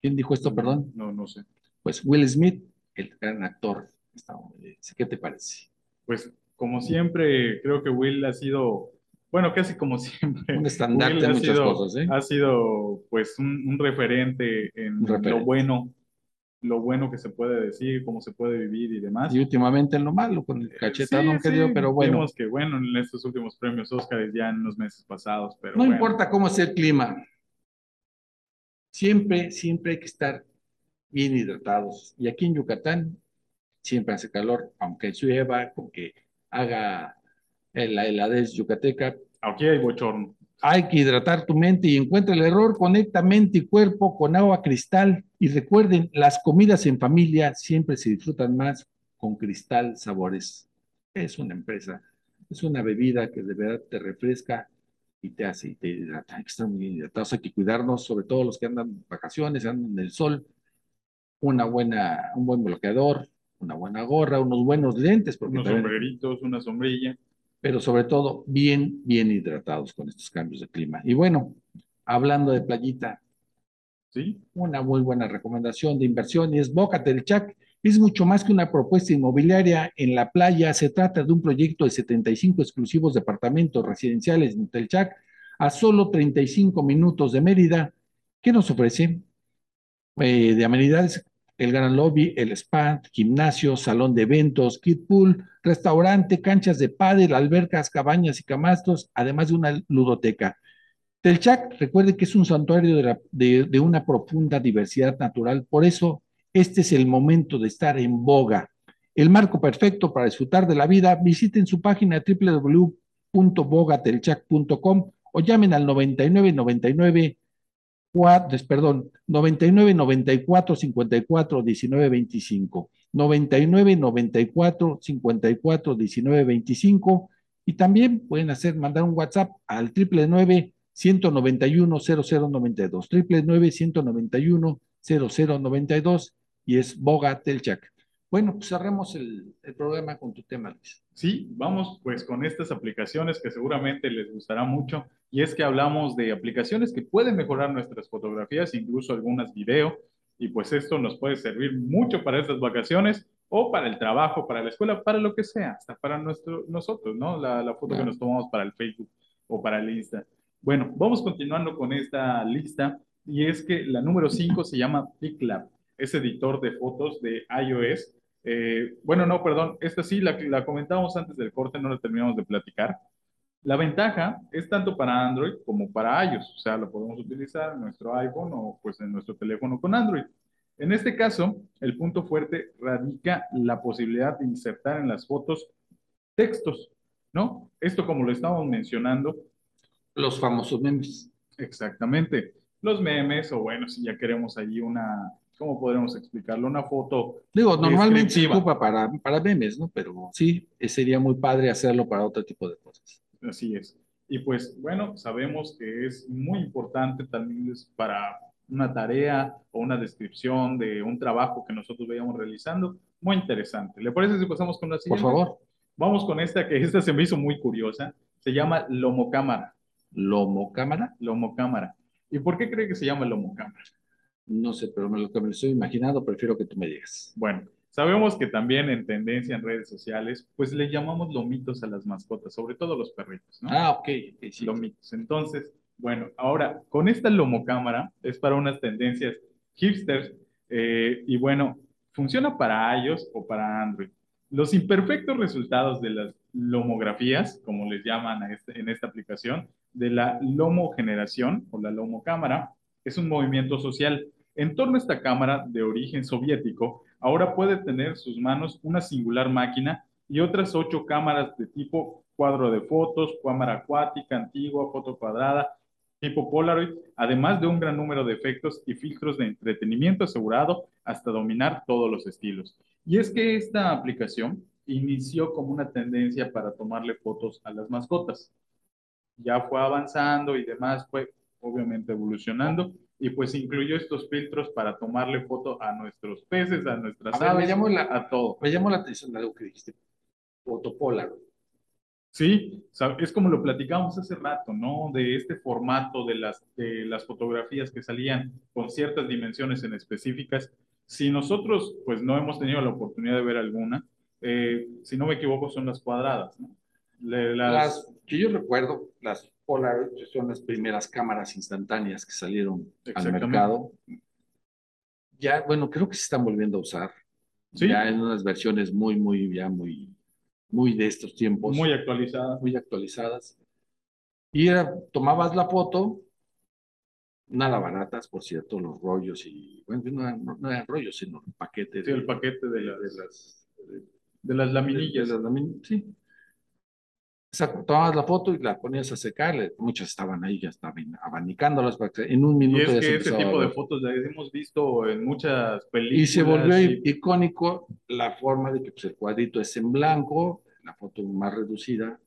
¿Quién dijo esto, perdón? No, no sé. Pues Will Smith, el gran actor estadounidense. ¿Qué te parece? Pues como siempre, creo que Will ha sido, bueno, casi como siempre. Un estandarte en ha muchas sido- cosas, ¿eh? Ha sido pues un, un referente en Un referente. lo bueno, lo bueno que se puede decir, cómo se puede vivir y demás. Y últimamente en lo malo, con el cachetado Sí, que dio, sí, pero bueno. Vimos que bueno, en estos últimos premios Óscar ya en los meses pasados, pero No bueno. importa cómo sea el clima, siempre, siempre hay que estar bien hidratados. Y aquí en Yucatán siempre hace calor, aunque llueva, aunque haga la heladez yucateca. Aquí hay bochorno. Hay que hidratar tu mente y encuentra el error, conecta mente y cuerpo con agua cristal. Y recuerden, las comidas en familia siempre se disfrutan más con cristal sabores. Es una empresa, es una bebida que de verdad te refresca y te hace y te hidrata. Hay que estar muy bien hidratados, hay que cuidarnos, sobre todo los que andan en vacaciones, andan en el sol. Una buena, un buen bloqueador, una buena gorra, unos buenos lentes, porque Unos también- sombreritos, una sombrilla. Pero sobre todo bien, bien hidratados con estos cambios de clima. Y bueno, hablando de playita, ¿Sí? una muy buena recomendación de inversión y es Boca Telchac. Es mucho más que una propuesta inmobiliaria en la playa. Se trata de un proyecto de 75 exclusivos departamentos residenciales en Telchac a solo 35 minutos de Mérida. ¿Qué nos ofrece? Eh, de amenidades, el gran lobby, el spa, gimnasio, salón de eventos, kid pool, restaurante, canchas de pádel, albercas, cabañas y camastros, además de una ludoteca. Telchac, recuerde que es un santuario de, de- una profunda diversidad natural, por eso este es el momento de estar en boga. El marco perfecto para disfrutar de la vida, visiten su página www.bogatelchac.com o llamen al 99 99 cuatro, perdón, 99 94 54 19 25, 99 94 54 19 25 y también pueden hacer mandar un WhatsApp al triple 9 191 0092, triple 9 191 0092 y es Boga Telchac. Bueno, pues cerramos el, el programa con tu tema, Luis. Sí, vamos pues con estas aplicaciones que seguramente les gustará mucho y es que hablamos de aplicaciones que pueden mejorar nuestras fotografías, incluso algunas video y pues esto nos puede servir mucho para estas vacaciones o para el trabajo, para la escuela, para lo que sea, hasta para nuestro, nosotros, ¿no? La, la foto que nos tomamos para el Facebook o para el Insta. Bueno, vamos continuando con esta lista y es que la número 5 se llama PicLab, es editor de fotos de iOS. Eh, bueno, no, perdón, esta sí la, la comentábamos antes del corte, no la terminamos de platicar. La ventaja es tanto para Android como para iOS, o sea, lo podemos utilizar en nuestro iPhone o pues en nuestro teléfono con Android. En este caso, el punto fuerte radica la posibilidad de insertar en las fotos textos, ¿no? Esto como lo estábamos mencionando, Los famosos memes. exactamente, los memes o bueno, si ya queremos allí una, ¿cómo podremos explicarlo? Una foto Digo, normalmente se ocupa para, para memes, ¿no? Pero sí, eh, sería muy padre hacerlo para otro tipo de cosas. Así es. Y pues bueno, sabemos que es muy importante también es para una tarea o una descripción de un trabajo que nosotros vayamos realizando, muy interesante. ¿Le parece si pasamos con la Por siguiente? favor. Vamos con esta, que esta se me hizo muy curiosa. Se llama lomocámara. ¿Lomocámara? Lomocámara. ¿Y por qué cree que se llama lomocámara? No sé, pero me lo que me lo estoy imaginando, prefiero que tú me digas. Bueno, sabemos que también en tendencia en redes sociales, pues le llamamos lomitos a las mascotas, sobre todo los perritos, ¿no? Ah, ok. ok, sí. Lomitos. Entonces, bueno, ahora, con esta lomocámara es para unas tendencias hipsters eh, y bueno, funciona para iOS o para Android. Los imperfectos resultados de las lomografías, como les llaman a este- en esta aplicación, de la lomogeneración o la lomocámara, es un movimiento social. En torno a esta cámara de origen soviético, ahora puede tener sus manos una singular máquina y otras ocho cámaras de tipo cuadro de fotos, cámara acuática, antigua, foto cuadrada, tipo Polaroid, además de un gran número de efectos y filtros de entretenimiento asegurado hasta dominar todos los estilos. Y es que esta aplicación inició como una tendencia para tomarle fotos a las mascotas. Ya fue avanzando y demás, fue obviamente evolucionando y pues incluyó estos filtros para tomarle foto a nuestros peces, a nuestras A ver, me aves, la- a todo. Me llamó la atención algo que dijiste. Fotopolar. Sí, es como lo platicamos hace rato, ¿no? De este formato de las, de las fotografías que salían con ciertas dimensiones en específicas. Si nosotros, pues, no hemos tenido la oportunidad de ver alguna, eh, si no me equivoco, son las cuadradas, ¿no? Las que yo recuerdo, las Polaroid son las primeras cámaras instantáneas que salieron al mercado. Ya, bueno, creo que se están volviendo a usar. Sí. Ya en unas versiones muy, muy, ya muy, muy de estos tiempos. muy actualizadas. muy actualizadas. Y era, tomabas la foto, nada baratas, por cierto, los rollos y, bueno, no eran, no eran rollos, sino paquetes. Sí, de- el paquete de las, de las, de- de las laminillas. de las lamin- sí. Exacto, tomabas la foto y la ponías a secar, le- muchas estaban ahí, ya estaban abanicándolas para que en un Y minuto es ya se que empezaba a tipo de fotos las hemos visto en muchas películas. Y se volvió y- icónico la forma de que pues, el cuadrito es en blanco, la foto más reducida,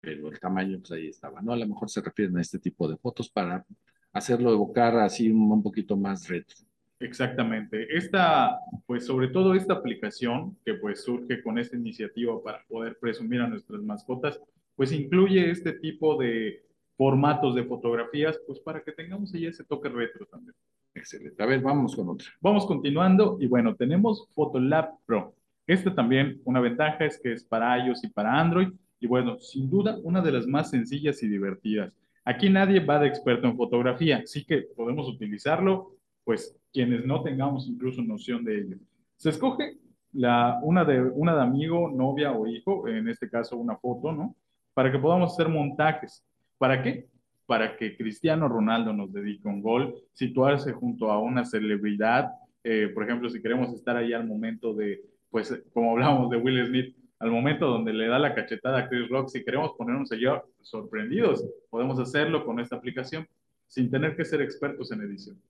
pero el tamaño pues ahí estaba, ¿no? A lo mejor se refieren a este tipo de fotos para hacerlo evocar así un, un poquito más retro. Exactamente. Esta, pues sobre todo esta aplicación que pues surge con esta iniciativa para poder presumir a nuestras mascotas, pues incluye este tipo de formatos de fotografías, pues para que tengamos ahí ese toque retro también. Excelente. A ver, vamos con otra. Vamos continuando y bueno, tenemos Photolab Pro. Esta también, una ventaja es que es para iOS y para Android y bueno, sin duda una de las más sencillas y divertidas. Aquí nadie va de experto en fotografía, así que podemos utilizarlo, pues quienes no tengamos incluso noción de ello. Se escoge una, de, una de amigo, novia o hijo, en este caso una foto, ¿no? Para que podamos hacer montajes. ¿Para qué? Para que Cristiano Ronaldo nos dedique un gol, situarse junto a una celebridad, eh, por ejemplo, si queremos estar ahí al momento de, pues, como hablábamos de Will Smith, al momento donde le da la cachetada a Chris Rock, si queremos ponernos allí sorprendidos, podemos hacerlo con esta aplicación sin tener que ser expertos en edición.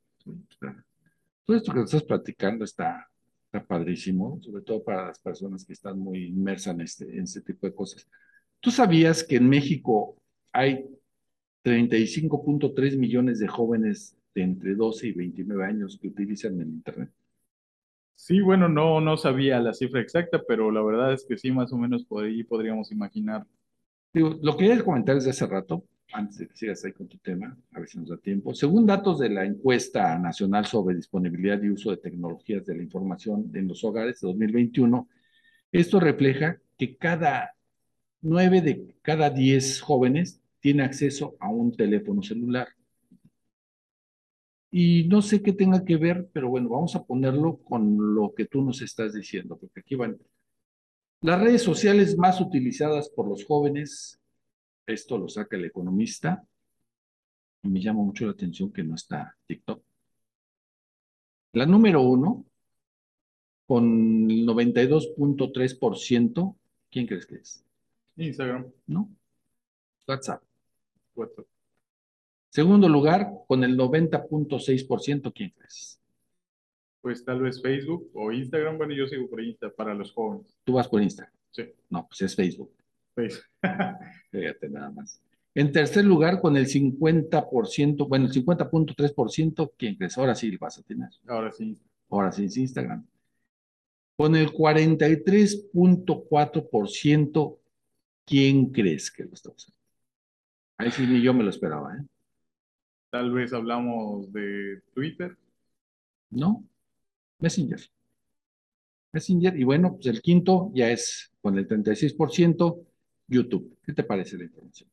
Todo esto que estás platicando está, está padrísimo, sobre todo para las personas que están muy inmersas en este, en este tipo de cosas. ¿Tú sabías que en México hay 35.3 millones de jóvenes de entre 12 y 29 años que utilizan el Internet? Sí, bueno, no, no sabía la cifra exacta, pero la verdad es que sí, más o menos por ahí podríamos imaginar. Digo, lo quería comentar desde hace rato, antes de que sigas ahí con tu tema, a ver si nos da tiempo. Según datos de la encuesta nacional sobre disponibilidad y uso de tecnologías de la información en los hogares de 2021, esto refleja que cada nueve de cada diez jóvenes tiene acceso a un teléfono celular. Y no sé qué tenga que ver, pero bueno, vamos a ponerlo con lo que tú nos estás diciendo, porque aquí van. Las redes sociales más utilizadas por los jóvenes, esto lo saca el economista, y me llama mucho la atención que no está TikTok. La número uno, con el 92.3%, ¿quién crees que es? Instagram, ¿No? WhatsApp. WhatsApp. Segundo lugar, con el 90.6%, ¿quién crees? Pues tal vez Facebook o Instagram. Bueno, yo sigo por Insta para los jóvenes. Tú vas por Instagram. Sí, No, pues es Facebook. Facebook. Fíjate nada más. En tercer lugar, con el 50%, bueno, el 50.3%, ¿quién crees? Ahora sí vas a tener. Ahora sí. Ahora sí es Instagram. Con el 43.4%, ¿quién crees que lo está usando? Ahí sí ni yo me lo esperaba, ¿eh? Tal vez hablamos de Twitter. No, Messenger. Messenger, y bueno, pues el quinto ya es con el 36%, YouTube. ¿Qué te parece la información?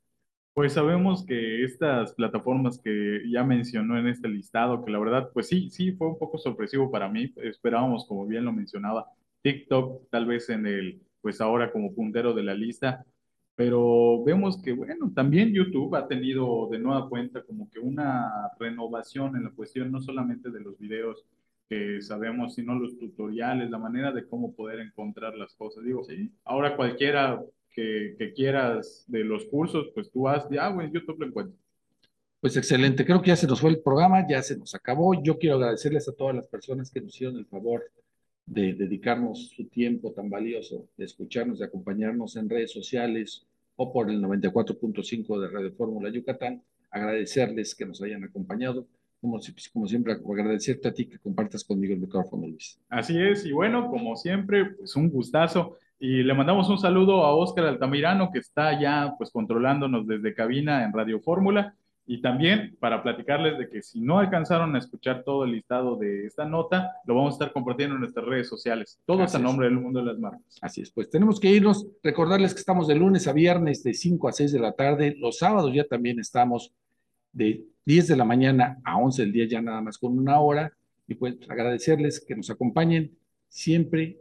Pues sabemos que estas plataformas que ya mencionó en este listado, que la verdad, pues sí, sí, fue un poco sorpresivo para mí. Esperábamos, como bien lo mencionaba, TikTok tal vez en el, pues ahora como puntero de la lista, pero vemos que, bueno, también YouTube ha tenido de nueva cuenta como que una renovación en la cuestión no solamente de los videos que sabemos, sino los tutoriales, la manera de cómo poder encontrar las cosas. Digo, sí. ahora cualquiera que, que, quieras de los cursos, pues tú vas, ya, güey, YouTube lo encuentro. Pues excelente, creo que ya se nos fue el programa, ya se nos acabó. Yo quiero agradecerles a todas las personas que nos hicieron el favor de dedicarnos su tiempo tan valioso, de escucharnos, de acompañarnos en redes sociales o por el 94.5 de Radio Fórmula Yucatán. Agradecerles que nos hayan acompañado. Como, como, siempre, agradecerte a ti que compartas conmigo el micrófono, Luis. Así es, y bueno, como siempre, pues un gustazo. Y le mandamos un saludo a Óscar Altamirano, que está ya pues controlándonos desde cabina en Radio Fórmula. Y también para platicarles de que si no alcanzaron a escuchar todo el listado de esta nota, lo vamos a estar compartiendo en nuestras redes sociales. Todo a nombre del mundo de las marcas. Así es, pues tenemos que irnos. Recordarles que estamos de lunes a viernes de 5 a 6 de la tarde. Los sábados ya también estamos de 10 de la mañana a 11 del día, ya nada más con una hora. Y pues agradecerles que nos acompañen siempre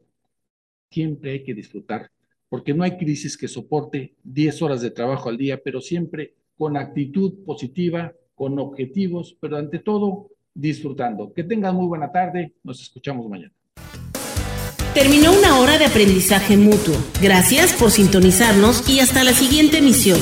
siempre hay que disfrutar, porque no hay crisis que soporte 10 horas de trabajo al día, pero siempre con actitud positiva, con objetivos, pero ante todo disfrutando. Que tengan muy buena tarde, nos escuchamos mañana. Terminó una hora de aprendizaje mutuo. Gracias por sintonizarnos y hasta la siguiente emisión.